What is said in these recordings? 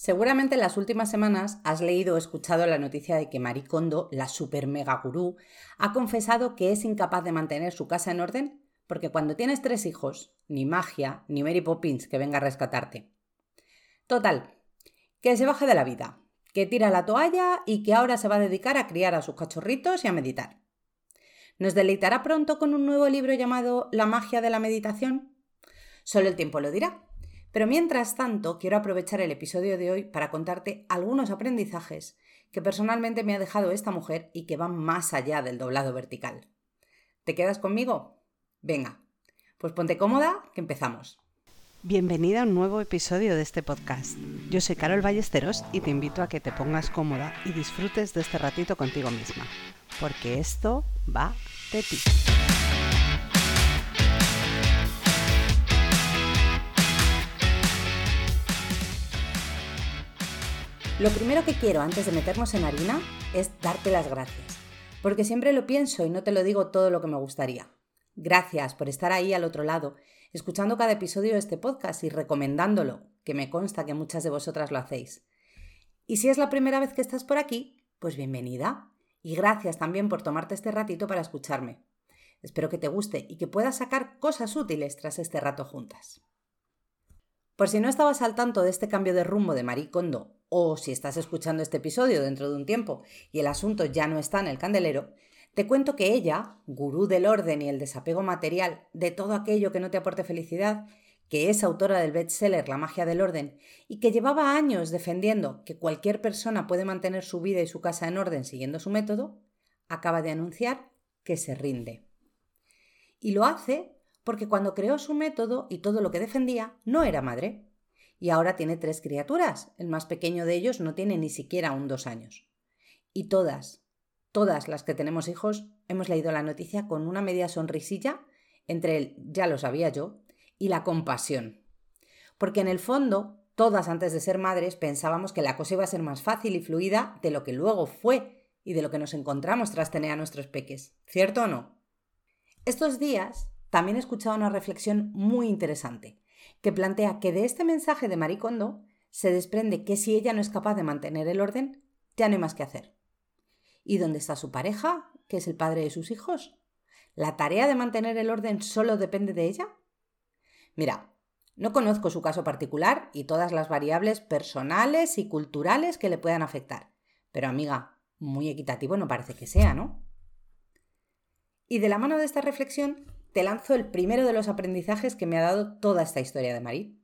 Seguramente en las últimas semanas has leído o escuchado la noticia de que Marie Kondo, la super mega gurú, ha confesado que es incapaz de mantener su casa en orden porque cuando tienes tres hijos, ni magia, ni Mary Poppins que venga a rescatarte. Total, que se baje de la vida, que tira la toalla y que ahora se va a dedicar a criar a sus cachorritos y a meditar. ¿Nos deleitará pronto con un nuevo libro llamado La magia de la meditación? Solo el tiempo lo dirá. Pero mientras tanto, quiero aprovechar el episodio de hoy para contarte algunos aprendizajes que personalmente me ha dejado esta mujer y que van más allá del doblado vertical. ¿Te quedas conmigo? Venga, pues ponte cómoda, que empezamos. Bienvenida a un nuevo episodio de este podcast. Yo soy Carol Ballesteros y te invito a que te pongas cómoda y disfrutes de este ratito contigo misma, porque esto va de ti. Lo primero que quiero antes de meternos en harina es darte las gracias, porque siempre lo pienso y no te lo digo todo lo que me gustaría. Gracias por estar ahí al otro lado, escuchando cada episodio de este podcast y recomendándolo, que me consta que muchas de vosotras lo hacéis. Y si es la primera vez que estás por aquí, pues bienvenida. Y gracias también por tomarte este ratito para escucharme. Espero que te guste y que puedas sacar cosas útiles tras este rato juntas. Por si no estabas al tanto de este cambio de rumbo de Marie Kondo o si estás escuchando este episodio dentro de un tiempo y el asunto ya no está en el candelero, te cuento que ella, gurú del orden y el desapego material de todo aquello que no te aporte felicidad, que es autora del bestseller La magia del orden y que llevaba años defendiendo que cualquier persona puede mantener su vida y su casa en orden siguiendo su método, acaba de anunciar que se rinde. Y lo hace porque cuando creó su método y todo lo que defendía no era madre, y ahora tiene tres criaturas. El más pequeño de ellos no tiene ni siquiera un dos años. Y todas, todas las que tenemos hijos, hemos leído la noticia con una media sonrisilla entre el ya lo sabía yo y la compasión. Porque en el fondo, todas antes de ser madres pensábamos que la cosa iba a ser más fácil y fluida de lo que luego fue y de lo que nos encontramos tras tener a nuestros peques. ¿Cierto o no? Estos días también he escuchado una reflexión muy interesante que plantea que de este mensaje de Maricondo se desprende que si ella no es capaz de mantener el orden, ya no hay más que hacer. ¿Y dónde está su pareja, que es el padre de sus hijos? ¿La tarea de mantener el orden solo depende de ella? Mira, no conozco su caso particular y todas las variables personales y culturales que le puedan afectar, pero amiga, muy equitativo no parece que sea, ¿no? Y de la mano de esta reflexión te lanzo el primero de los aprendizajes que me ha dado toda esta historia de Marí.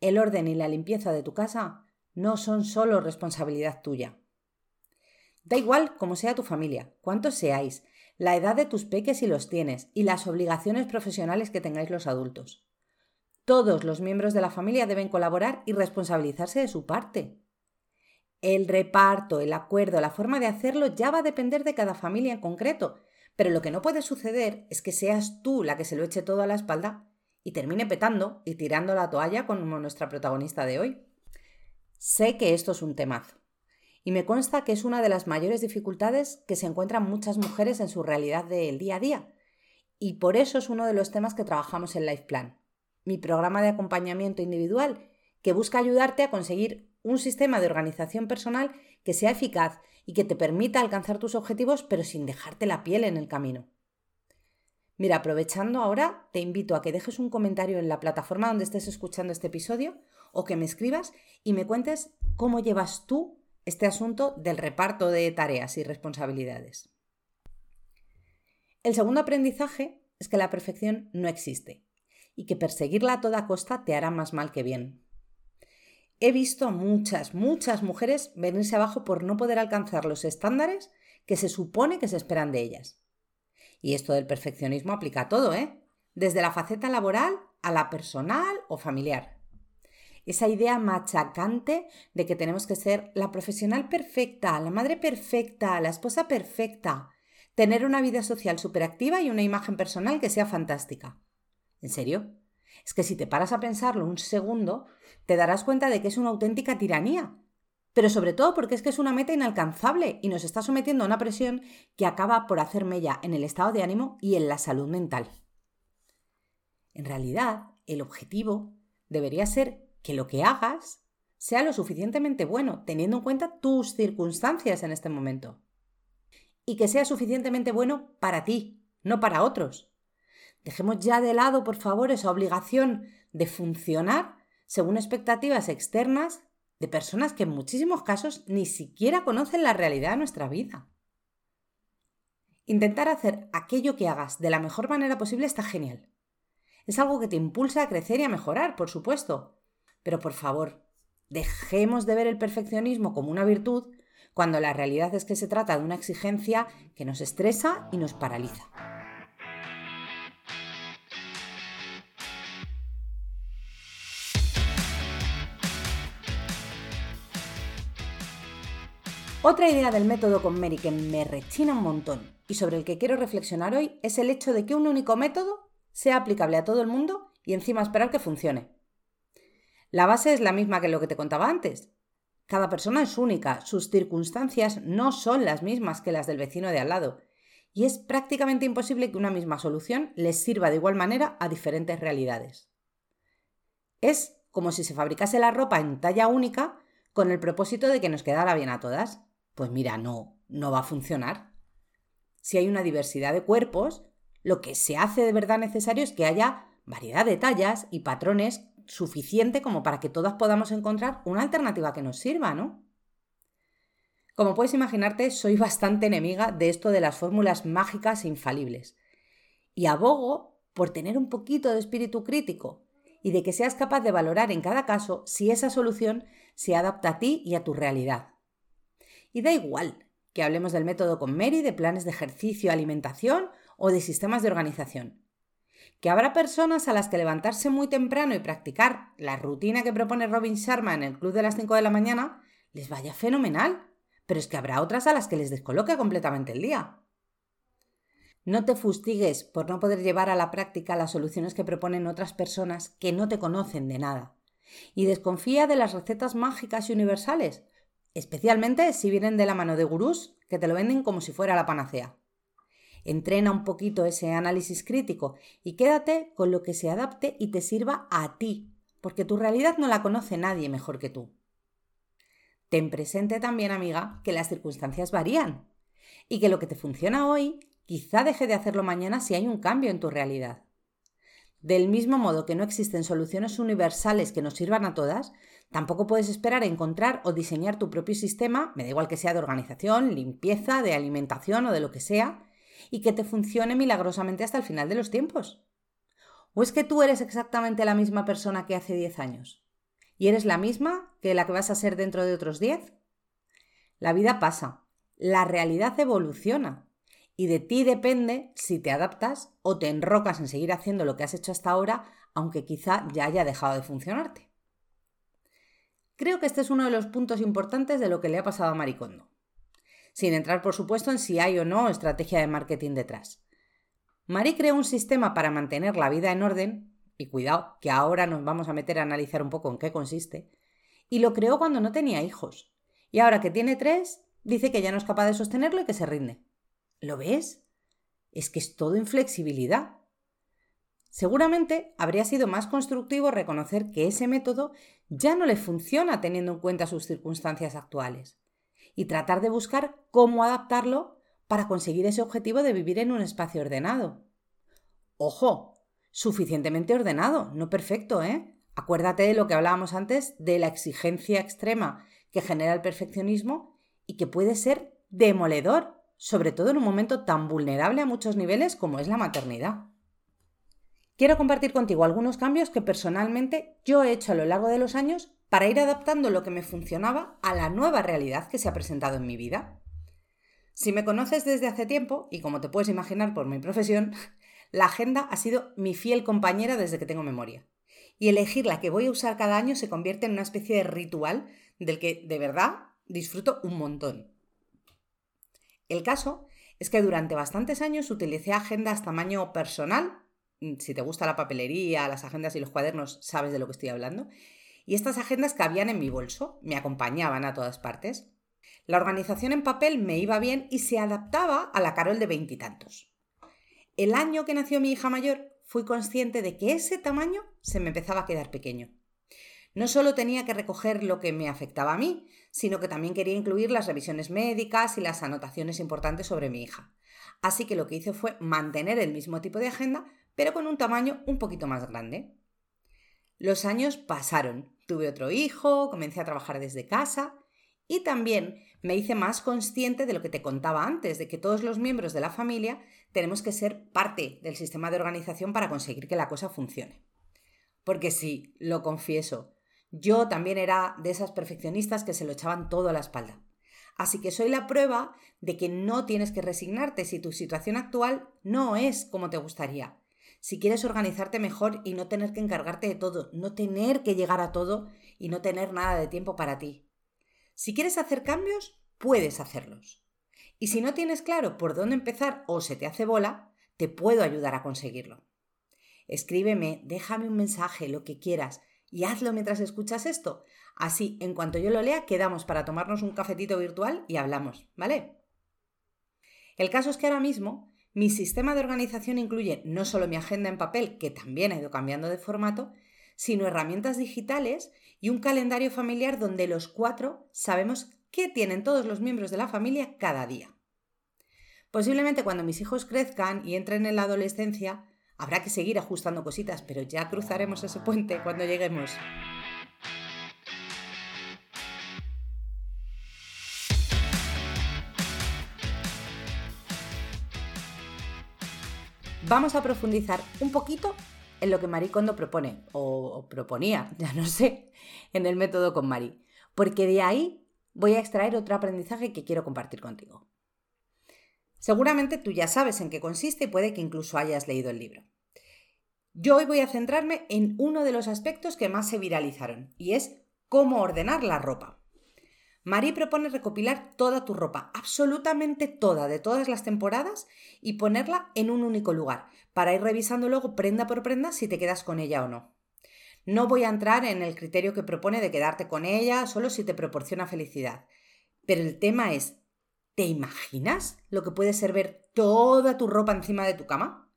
El orden y la limpieza de tu casa no son solo responsabilidad tuya. Da igual cómo sea tu familia, cuántos seáis, la edad de tus peques si los tienes y las obligaciones profesionales que tengáis los adultos. Todos los miembros de la familia deben colaborar y responsabilizarse de su parte. El reparto, el acuerdo, la forma de hacerlo ya va a depender de cada familia en concreto pero lo que no puede suceder es que seas tú la que se lo eche todo a la espalda y termine petando y tirando la toalla como nuestra protagonista de hoy. Sé que esto es un temazo y me consta que es una de las mayores dificultades que se encuentran muchas mujeres en su realidad del día a día y por eso es uno de los temas que trabajamos en Life Plan, mi programa de acompañamiento individual que busca ayudarte a conseguir un sistema de organización personal que sea eficaz y que te permita alcanzar tus objetivos pero sin dejarte la piel en el camino. Mira, aprovechando ahora, te invito a que dejes un comentario en la plataforma donde estés escuchando este episodio o que me escribas y me cuentes cómo llevas tú este asunto del reparto de tareas y responsabilidades. El segundo aprendizaje es que la perfección no existe y que perseguirla a toda costa te hará más mal que bien. He visto a muchas, muchas mujeres venirse abajo por no poder alcanzar los estándares que se supone que se esperan de ellas. Y esto del perfeccionismo aplica a todo, ¿eh? Desde la faceta laboral a la personal o familiar. Esa idea machacante de que tenemos que ser la profesional perfecta, la madre perfecta, la esposa perfecta, tener una vida social superactiva y una imagen personal que sea fantástica. ¿En serio? Es que si te paras a pensarlo un segundo, te darás cuenta de que es una auténtica tiranía. Pero sobre todo porque es que es una meta inalcanzable y nos está sometiendo a una presión que acaba por hacer mella en el estado de ánimo y en la salud mental. En realidad, el objetivo debería ser que lo que hagas sea lo suficientemente bueno, teniendo en cuenta tus circunstancias en este momento. Y que sea suficientemente bueno para ti, no para otros. Dejemos ya de lado, por favor, esa obligación de funcionar según expectativas externas de personas que en muchísimos casos ni siquiera conocen la realidad de nuestra vida. Intentar hacer aquello que hagas de la mejor manera posible está genial. Es algo que te impulsa a crecer y a mejorar, por supuesto. Pero por favor, dejemos de ver el perfeccionismo como una virtud cuando la realidad es que se trata de una exigencia que nos estresa y nos paraliza. Otra idea del método con Mary que me rechina un montón y sobre el que quiero reflexionar hoy es el hecho de que un único método sea aplicable a todo el mundo y encima esperar que funcione. La base es la misma que lo que te contaba antes. Cada persona es única, sus circunstancias no son las mismas que las del vecino de al lado, y es prácticamente imposible que una misma solución les sirva de igual manera a diferentes realidades. Es como si se fabricase la ropa en talla única con el propósito de que nos quedara bien a todas. Pues mira, no, no va a funcionar. Si hay una diversidad de cuerpos, lo que se hace de verdad necesario es que haya variedad de tallas y patrones suficiente como para que todas podamos encontrar una alternativa que nos sirva, ¿no? Como puedes imaginarte, soy bastante enemiga de esto de las fórmulas mágicas e infalibles. Y abogo por tener un poquito de espíritu crítico y de que seas capaz de valorar en cada caso si esa solución se adapta a ti y a tu realidad. Y da igual que hablemos del método con Mary, de planes de ejercicio, alimentación o de sistemas de organización. Que habrá personas a las que levantarse muy temprano y practicar la rutina que propone Robin Sharma en el club de las 5 de la mañana les vaya fenomenal, pero es que habrá otras a las que les descoloque completamente el día. No te fustigues por no poder llevar a la práctica las soluciones que proponen otras personas que no te conocen de nada. Y desconfía de las recetas mágicas y universales, especialmente si vienen de la mano de gurús que te lo venden como si fuera la panacea. Entrena un poquito ese análisis crítico y quédate con lo que se adapte y te sirva a ti, porque tu realidad no la conoce nadie mejor que tú. Ten presente también, amiga, que las circunstancias varían y que lo que te funciona hoy quizá deje de hacerlo mañana si hay un cambio en tu realidad. Del mismo modo que no existen soluciones universales que nos sirvan a todas, tampoco puedes esperar encontrar o diseñar tu propio sistema, me da igual que sea de organización, limpieza, de alimentación o de lo que sea, y que te funcione milagrosamente hasta el final de los tiempos. ¿O es que tú eres exactamente la misma persona que hace 10 años? ¿Y eres la misma que la que vas a ser dentro de otros 10? La vida pasa, la realidad evoluciona y de ti depende si te adaptas o te enrocas en seguir haciendo lo que has hecho hasta ahora, aunque quizá ya haya dejado de funcionarte. Creo que este es uno de los puntos importantes de lo que le ha pasado a Maricondo. Sin entrar, por supuesto, en si hay o no estrategia de marketing detrás. Mari creó un sistema para mantener la vida en orden, y cuidado, que ahora nos vamos a meter a analizar un poco en qué consiste, y lo creó cuando no tenía hijos. Y ahora que tiene tres, dice que ya no es capaz de sostenerlo y que se rinde. ¿Lo ves? Es que es todo inflexibilidad. Seguramente habría sido más constructivo reconocer que ese método ya no le funciona teniendo en cuenta sus circunstancias actuales y tratar de buscar cómo adaptarlo para conseguir ese objetivo de vivir en un espacio ordenado. Ojo, suficientemente ordenado, no perfecto, ¿eh? Acuérdate de lo que hablábamos antes de la exigencia extrema que genera el perfeccionismo y que puede ser demoledor sobre todo en un momento tan vulnerable a muchos niveles como es la maternidad. Quiero compartir contigo algunos cambios que personalmente yo he hecho a lo largo de los años para ir adaptando lo que me funcionaba a la nueva realidad que se ha presentado en mi vida. Si me conoces desde hace tiempo, y como te puedes imaginar por mi profesión, la agenda ha sido mi fiel compañera desde que tengo memoria. Y elegir la que voy a usar cada año se convierte en una especie de ritual del que de verdad disfruto un montón. El caso es que durante bastantes años utilicé agendas tamaño personal. Mm, si te gusta la papelería, las agendas y los cuadernos, sabes de lo que estoy hablando. Y estas agendas cabían en mi bolso, me acompañaban a todas partes. La organización en papel me iba bien y se adaptaba a la Carol de veintitantos. El año que nació mi hija mayor, fui consciente de que ese tamaño se me empezaba a quedar pequeño. No solo tenía que recoger lo que me afectaba a mí, sino que también quería incluir las revisiones médicas y las anotaciones importantes sobre mi hija. Así que lo que hice fue mantener el mismo tipo de agenda, pero con un tamaño un poquito más grande. Los años pasaron, tuve otro hijo, comencé a trabajar desde casa y también me hice más consciente de lo que te contaba antes, de que todos los miembros de la familia tenemos que ser parte del sistema de organización para conseguir que la cosa funcione. Porque sí, lo confieso, yo también era de esas perfeccionistas que se lo echaban todo a la espalda. Así que soy la prueba de que no tienes que resignarte si tu situación actual no es como te gustaría. Si quieres organizarte mejor y no tener que encargarte de todo, no tener que llegar a todo y no tener nada de tiempo para ti. Si quieres hacer cambios, puedes hacerlos. Y si no tienes claro por dónde empezar o se te hace bola, te puedo ayudar a conseguirlo. Escríbeme, déjame un mensaje, lo que quieras, y hazlo mientras escuchas esto. Así, en cuanto yo lo lea, quedamos para tomarnos un cafetito virtual y hablamos, ¿vale? El caso es que ahora mismo mi sistema de organización incluye no solo mi agenda en papel, que también ha ido cambiando de formato, sino herramientas digitales y un calendario familiar donde los cuatro sabemos qué tienen todos los miembros de la familia cada día. Posiblemente cuando mis hijos crezcan y entren en la adolescencia, habrá que seguir ajustando cositas, pero ya cruzaremos ese puente cuando lleguemos. vamos a profundizar un poquito en lo que Marie Kondo propone, o, proponía, ya no sé, en el método con Marie, porque de ahí voy a extraer otro aprendizaje que quiero compartir contigo. Seguramente tú ya sabes en qué consiste y puede que incluso hayas leído el libro. Yo hoy voy a centrarme en uno de los aspectos que más se viralizaron, y es cómo ordenar la ropa. Marie propone recopilar toda tu ropa, absolutamente toda, de todas las temporadas, y ponerla en un único lugar, para ir revisando luego prenda por prenda si te quedas con ella o no. No voy a entrar en el criterio que propone de quedarte con ella solo si te proporciona felicidad. Pero el tema es, ¿te imaginas lo que puede ser ver toda tu ropa encima de tu cama?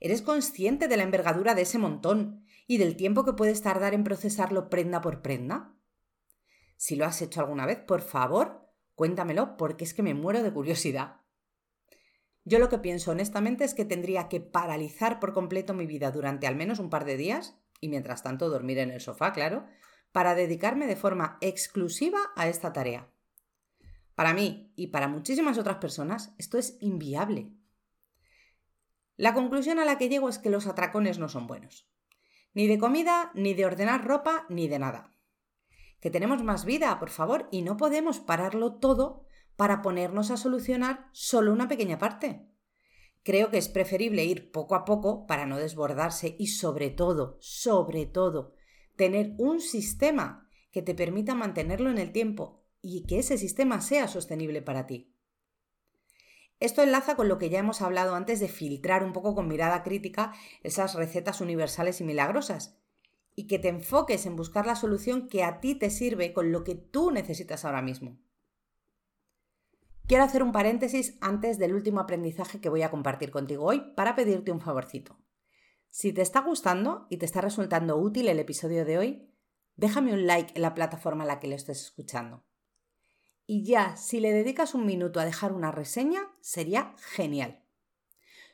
¿Eres consciente de la envergadura de ese montón y del tiempo que puedes tardar en procesarlo prenda por prenda? Si lo has hecho alguna vez, por favor, cuéntamelo porque es que me muero de curiosidad. Yo lo que pienso honestamente es que tendría que paralizar por completo mi vida durante al menos un par de días, y mientras tanto dormir en el sofá, claro, para dedicarme de forma exclusiva a esta tarea. Para mí y para muchísimas otras personas esto es inviable. La conclusión a la que llego es que los atracones no son buenos. Ni de comida, ni de ordenar ropa, ni de nada que tenemos más vida, por favor, y no podemos pararlo todo para ponernos a solucionar solo una pequeña parte. Creo que es preferible ir poco a poco para no desbordarse y sobre todo, sobre todo, tener un sistema que te permita mantenerlo en el tiempo y que ese sistema sea sostenible para ti. Esto enlaza con lo que ya hemos hablado antes de filtrar un poco con mirada crítica esas recetas universales y milagrosas y que te enfoques en buscar la solución que a ti te sirve con lo que tú necesitas ahora mismo. Quiero hacer un paréntesis antes del último aprendizaje que voy a compartir contigo hoy para pedirte un favorcito. Si te está gustando y te está resultando útil el episodio de hoy, déjame un like en la plataforma a la que lo estés escuchando. Y ya, si le dedicas un minuto a dejar una reseña, sería genial.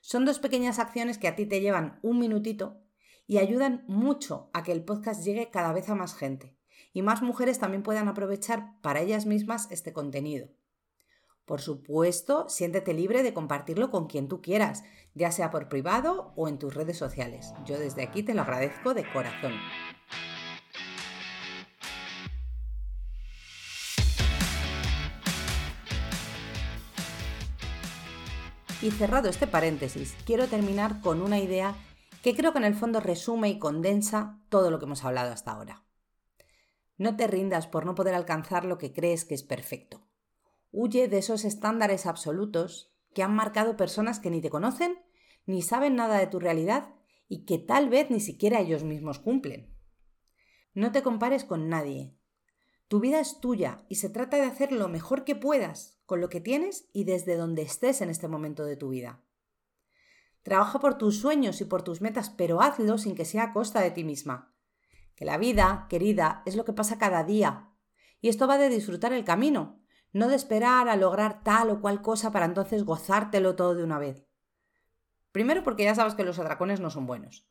Son dos pequeñas acciones que a ti te llevan un minutito y ayudan mucho a que el podcast llegue cada vez a más gente y más mujeres también puedan aprovechar para ellas mismas este contenido. Por supuesto, siéntete libre de compartirlo con quien tú quieras, ya sea por privado o en tus redes sociales. Yo desde aquí te lo agradezco de corazón. Y cerrado este paréntesis, quiero terminar con una idea que creo que en el fondo resume y condensa todo lo que hemos hablado hasta ahora. No te rindas por no poder alcanzar lo que crees que es perfecto. Huye de esos estándares absolutos que han marcado personas que ni te conocen, ni saben nada de tu realidad y que tal vez ni siquiera ellos mismos cumplen. No te compares con nadie. Tu vida es tuya y se trata de hacer lo mejor que puedas con lo que tienes y desde donde estés en este momento de tu vida. Trabaja por tus sueños y por tus metas, pero hazlo sin que sea a costa de ti misma. Que la vida, querida, es lo que pasa cada día. Y esto va de disfrutar el camino, no de esperar a lograr tal o cual cosa para entonces gozártelo todo de una vez. Primero porque ya sabes que los atracones no son buenos.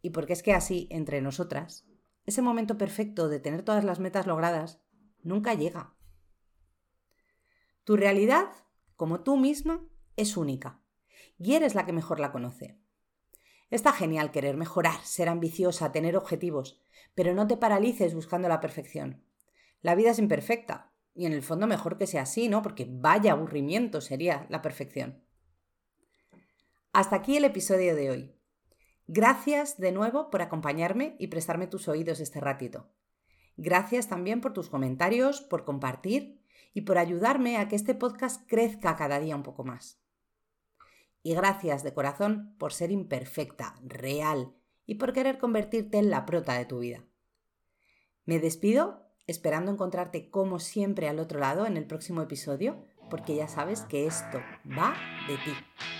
Y porque es que así, entre nosotras, ese momento perfecto de tener todas las metas logradas nunca llega. Tu realidad, como tú misma, es única. Y eres la que mejor la conoce. Está genial querer mejorar, ser ambiciosa, tener objetivos, pero no te paralices buscando la perfección. La vida es imperfecta, y en el fondo mejor que sea así, ¿no? Porque vaya aburrimiento sería la perfección. Hasta aquí el episodio de hoy. Gracias de nuevo por acompañarme y prestarme tus oídos este ratito. Gracias también por tus comentarios, por compartir y por ayudarme a que este podcast crezca cada día un poco más. Y gracias de corazón por ser imperfecta, real y por querer convertirte en la prota de tu vida. Me despido esperando encontrarte como siempre al otro lado en el próximo episodio, porque ya sabes que esto va de ti.